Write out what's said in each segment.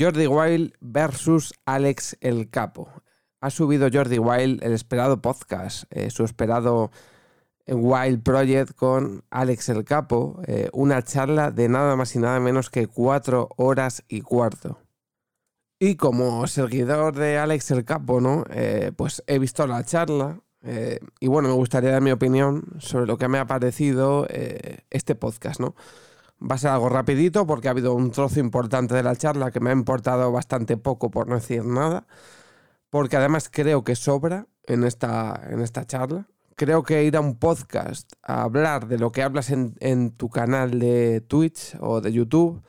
Jordi Wild versus Alex el Capo. Ha subido Jordi Wild el esperado podcast, eh, su esperado Wild Project con Alex el Capo, eh, una charla de nada más y nada menos que cuatro horas y cuarto. Y como seguidor de Alex el Capo, ¿no? pues he visto la charla y bueno, me gustaría dar mi opinión sobre lo que me ha parecido este podcast, ¿no? Va a ser algo rapidito porque ha habido un trozo importante de la charla que me ha importado bastante poco por no decir nada. Porque además creo que sobra en esta, en esta charla. Creo que ir a un podcast a hablar de lo que hablas en, en tu canal de Twitch o de YouTube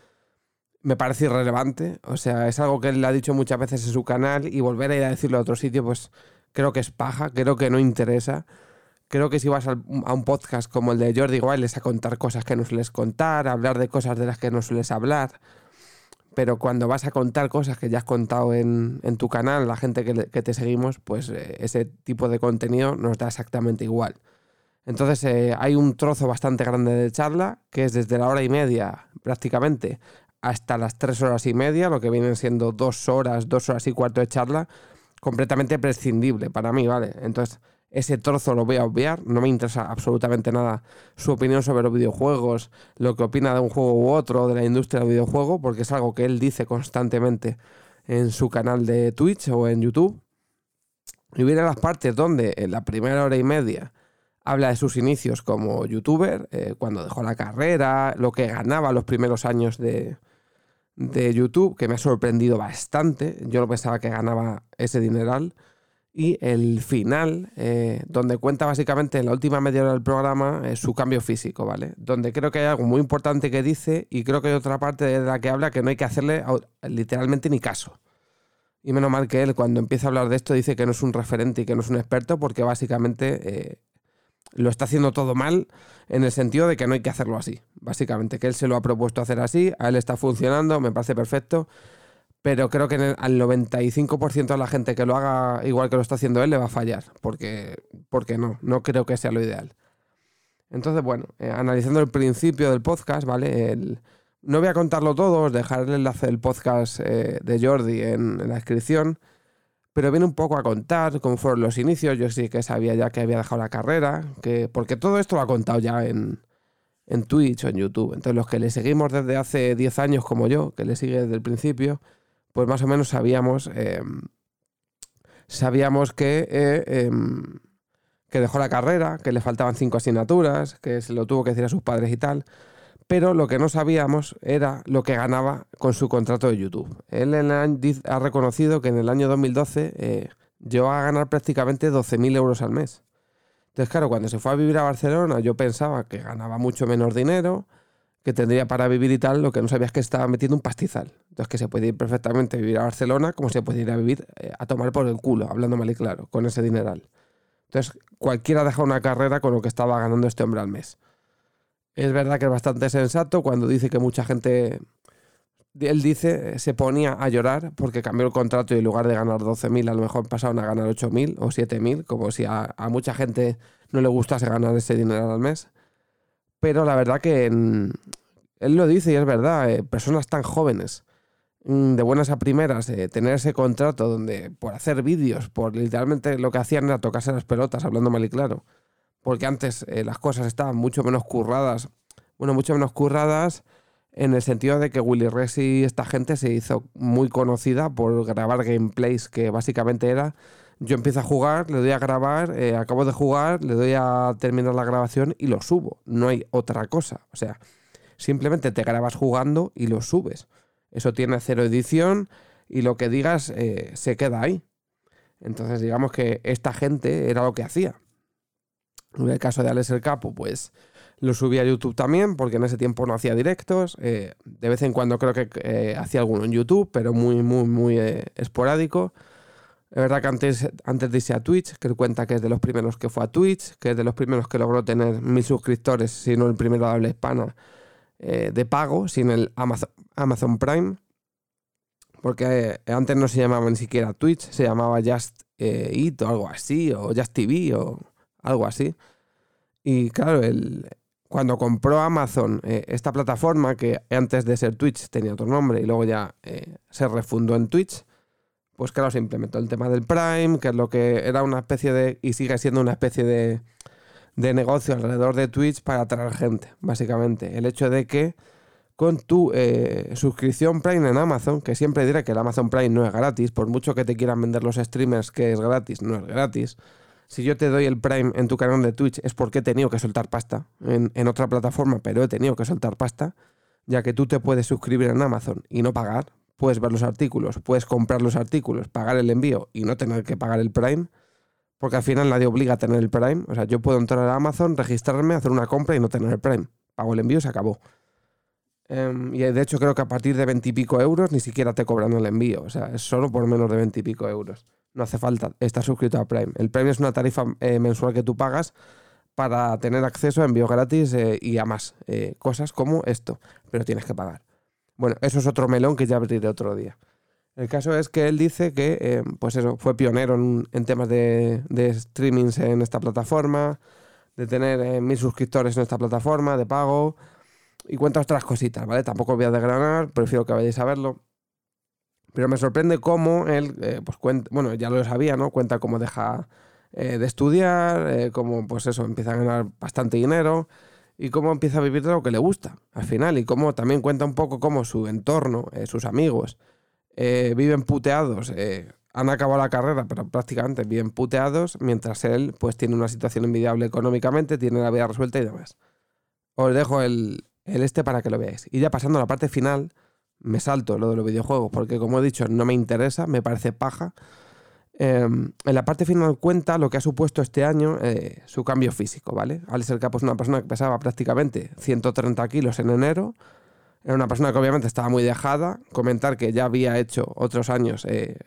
me parece irrelevante. O sea, es algo que él ha dicho muchas veces en su canal y volver a ir a decirlo a otro sitio, pues creo que es paja, creo que no interesa creo que si vas a un podcast como el de Jordi Wild es a contar cosas que no sueles contar, a hablar de cosas de las que no sueles hablar. Pero cuando vas a contar cosas que ya has contado en, tu canal, la gente que, te seguimos, pues eh, ese tipo de contenido nos da exactamente igual. Entonces eh, hay un trozo bastante grande de charla, que es desde la hora y media prácticamente hasta las tres horas y media, lo que vienen siendo dos horas, dos horas y cuarto de charla, completamente prescindible para mí, ¿vale? Entonces ese trozo lo voy a obviar, no me interesa absolutamente nada su opinión sobre los videojuegos, lo que opina de un juego u otro, de la industria del videojuego, porque es algo que él dice constantemente en su canal de Twitch o en YouTube. Y viene las partes donde en la primera hora y media habla de sus inicios como youtuber, eh, cuando dejó la carrera, lo que ganaba los primeros años de, de YouTube, que me ha sorprendido bastante. Yo no pensaba que ganaba ese dineral y el final, eh, donde cuenta básicamente en la última media hora del programa eh, su cambio físico, ¿vale? Donde creo que hay algo muy importante que dice y creo que hay otra parte de la que habla que no hay que hacerle literalmente ni caso. Y menos mal que él cuando empieza a hablar de esto dice que no es un referente y que no es un experto porque básicamente eh, lo está haciendo todo mal en el sentido de que no hay que hacerlo así. Básicamente que él se lo ha propuesto hacer así, a él está funcionando, me parece perfecto pero creo que al 95% de la gente que lo haga igual que lo está haciendo él le va a fallar, porque, porque no, no creo que sea lo ideal. Entonces, bueno, eh, analizando el principio del podcast, ¿vale? no voy a contarlo todo, os dejaré el enlace del podcast eh, de Jordi en, la descripción, pero viene un poco a contar cómo fueron los inicios. Yo sí que sabía ya que había dejado la carrera, que, porque todo esto lo ha contado ya en, en Twitch o en YouTube. Entonces, los que le seguimos desde hace 10 años como yo, que le sigue desde el principio, pues más o menos sabíamos, em, sabíamos que, eh, em, que dejó la carrera, que le faltaban cinco asignaturas, que se lo tuvo que decir a sus padres y tal. Pero lo que no sabíamos era lo que ganaba con su contrato de YouTube. Él ha reconocido que en el año 2012 eh, llegó a ganar prácticamente 12.000 euros al mes. Entonces, claro, cuando se fue a vivir a Barcelona, yo pensaba que ganaba mucho menos dinero, que tendría para vivir y tal, lo que no sabía es que estaba metiendo un pastizal. Entonces que se puede ir perfectamente a vivir a Barcelona como se puede ir a vivir eh, a tomar por el culo, hablando mal y claro, con ese dineral. Entonces cualquiera deja una carrera con lo que estaba ganando este hombre al mes. Es verdad que es bastante sensato cuando dice que mucha gente, él dice, se ponía a llorar porque cambió el contrato y en lugar de ganar 12.000 a lo mejor pasaron a ganar 8.000 o 7.000, como si a, a mucha gente no le gustase ganar ese dinero al mes pero la verdad que él lo dice y es verdad, eh, personas tan jóvenes, mm, de buenas a primeras, eh, tener ese contrato donde por hacer vídeos, por literalmente lo que hacían era tocarse las pelotas, hablando mal y claro, porque antes eh, las cosas estaban mucho menos curradas, bueno, mucho menos curradas en el sentido de que Willy Rex y esta gente se hizo muy conocida por grabar gameplays que básicamente era yo empiezo a jugar, le doy a grabar, eh, acabo de jugar, le doy a terminar la grabación y lo subo. No hay otra cosa. O sea, simplemente te grabas jugando y lo subes. Eso tiene cero edición y lo que digas eh, se queda ahí. Entonces, digamos que esta gente era lo que hacía. En el caso de Alex el Capo, pues lo subía a YouTube también, porque en ese tiempo no hacía directos. Eh, de vez en cuando creo que hacía alguno en YouTube, pero muy, muy, muy esporádico. Es verdad que antes, antes de a Twitch, que cuenta que es de los primeros que fue a Twitch, que es de los primeros que logró tener mil suscriptores, si no el primero de habla hispana, eh, de pago, sin el Amazon, Amazon Prime, porque antes no se llamaba ni siquiera Twitch, se llamaba Just Eat o algo así, o Just TV o algo así. Y claro, el, cuando compró Amazon esta plataforma, que antes de ser Twitch tenía otro nombre y luego ya se refundó en Twitch, pues claro, se implementó el tema del Prime, que es lo que era una especie de, y sigue siendo una especie de, de negocio alrededor de Twitch para atraer gente, básicamente. El hecho de que con tu eh, suscripción Prime en Amazon, que siempre diré que el Amazon Prime no es gratis, por mucho que te quieran vender los streamers que es gratis, no es gratis. Si yo te doy el Prime en tu canal de Twitch es porque he tenido que soltar pasta en, en otra plataforma, pero he tenido que soltar pasta, ya que tú te puedes suscribir en Amazon y no pagar, puedes ver los artículos, puedes comprar los artículos, pagar el envío y no tener que pagar el Prime, porque al final nadie obliga a tener el Prime. O sea, yo puedo entrar a Amazon, registrarme, hacer una compra y no tener el Prime. Pago el envío se acabó. Em, y de hecho creo que a partir de 20 y pico euros ni siquiera te cobran el envío. O sea, es solo por menos de 20 y pico euros. No hace falta estar suscrito a Prime. El Prime es una tarifa eh, mensual que tú pagas para tener acceso a envío gratis eh, y a más eh, cosas como esto. Pero tienes que pagar. Bueno, eso es otro melón que ya abriré otro día. El caso es que él dice que, eh, pues eso, fue pionero en, temas de, de, streamings en esta plataforma, de tener eh, mil suscriptores en esta plataforma, de pago, y cuenta otras cositas, ¿vale? Tampoco voy a desgranar, prefiero que vayáis a verlo. Pero me sorprende cómo él, eh, pues cuenta, bueno, ya lo sabía, ¿no? Cuenta cómo deja de estudiar, cómo, pues eso, empieza a ganar bastante dinero y cómo empieza a vivir de lo que le gusta al final y cómo también cuenta un poco cómo su entorno, eh, sus amigos, eh, viven puteados, eh, han acabado la carrera, pero prácticamente viven puteados, mientras él pues tiene una situación envidiable económicamente, tiene la vida resuelta y demás. Os dejo el, el este para que lo veáis. Y ya pasando a la parte final, me salto lo de los videojuegos, porque como he dicho, no me interesa, me parece paja. Em, en la parte final cuenta lo que ha supuesto este año eh, su cambio físico, ¿vale? Alex El Capo es una persona que pesaba prácticamente 130 kilos en enero. Era una persona que obviamente estaba muy dejada. Comentar que ya había hecho otros años, eh,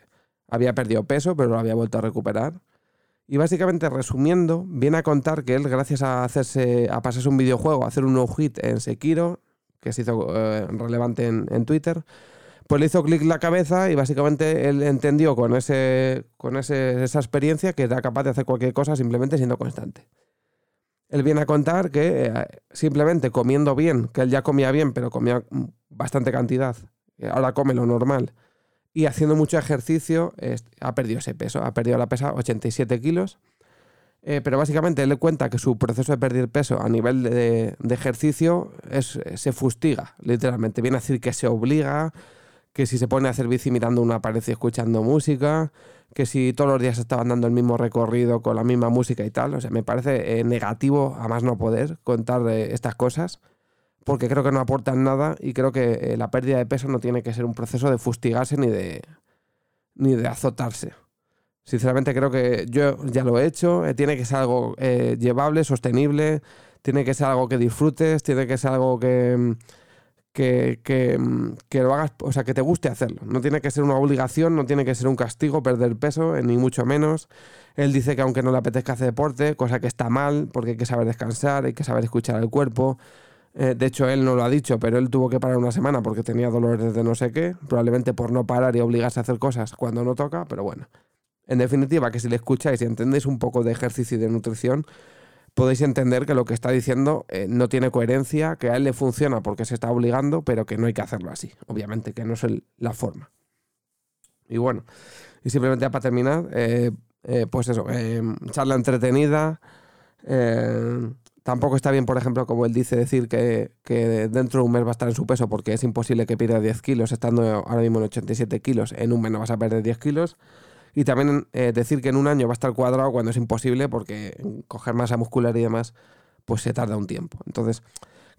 había perdido peso, pero lo había vuelto a recuperar. Y básicamente, resumiendo, viene a contar que él, gracias a hacerse, a pasarse un videojuego, a hacer un no hit en Sekiro, que se hizo eh, relevante en, en Twitter, pues le hizo clic la cabeza y básicamente él entendió con, ese, con esa experiencia que era capaz de hacer cualquier cosa simplemente siendo constante. Él viene a contar que eh, simplemente comiendo bien, que él ya comía bien, pero comía bastante cantidad, ahora come lo normal, y haciendo mucho ejercicio, ha perdido ese peso, ha perdido la pesa 87 kilos. Eh, pero básicamente él le cuenta que su proceso de perder peso a nivel de, de ejercicio es, se fustiga, literalmente. Viene a decir que se obliga, que si se pone a hacer bici mirando una pared y escuchando música, que si todos los días estaban dando el mismo recorrido con la misma música y tal. O sea, me parece eh, negativo a más no poder contar estas cosas, porque creo que no aportan nada y creo que eh, la pérdida de peso no tiene que ser un proceso de fustigarse ni de, ni de azotarse. Sinceramente creo que yo ya lo he hecho, eh, tiene que ser algo llevable, sostenible, tiene que ser algo que disfrutes, tiene que ser algo que mm, Mm, que, lo hagas, o sea, que te guste hacerlo. No tiene que ser una obligación, no tiene que ser un castigo perder peso, ni mucho menos. Él dice que aunque no le apetezca hacer deporte, cosa que está mal, porque hay que saber descansar, hay que saber escuchar el cuerpo. Eh, de hecho, él no lo ha dicho, pero él tuvo que parar una semana porque tenía dolores de no sé qué, probablemente por no parar y obligarse a hacer cosas cuando no toca, pero bueno. En definitiva, que si le escucháis y entendéis un poco de ejercicio y de nutrición, podéis entender que lo que está diciendo eh, no tiene coherencia, que a él le funciona porque se está obligando, pero que no hay que hacerlo así, obviamente, que no es la forma. Y bueno, y simplemente para terminar, eh, eh, pues eso, charla entretenida. tampoco está bien, por ejemplo, como él dice, decir que, que, dentro de un mes va a estar en su peso porque es imposible que pierda 10 kilos, estando ahora mismo en 87 kilos, en un mes no vas a perder 10 kilos. Y también eh, decir que en un año va a estar cuadrado cuando es imposible porque coger masa muscular y demás, pues se tarda un tiempo. Entonces,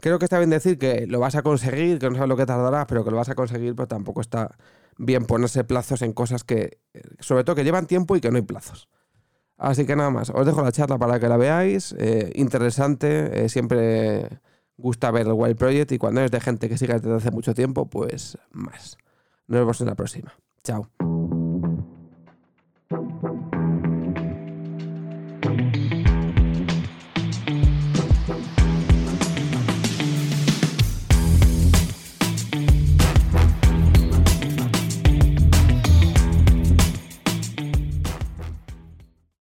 creo que está bien decir que lo vas a conseguir, que no sabes lo que tardará, pero que lo vas a conseguir, pero tampoco está bien ponerse plazos en cosas que, eh, sobre todo, que llevan tiempo y que no hay plazos. Así que nada más, os dejo la charla para que la veáis. Eh, interesante, siempre gusta ver el Wild Project y cuando es de gente que sigue desde hace mucho tiempo, pues más. Nos vemos en la próxima. Chao.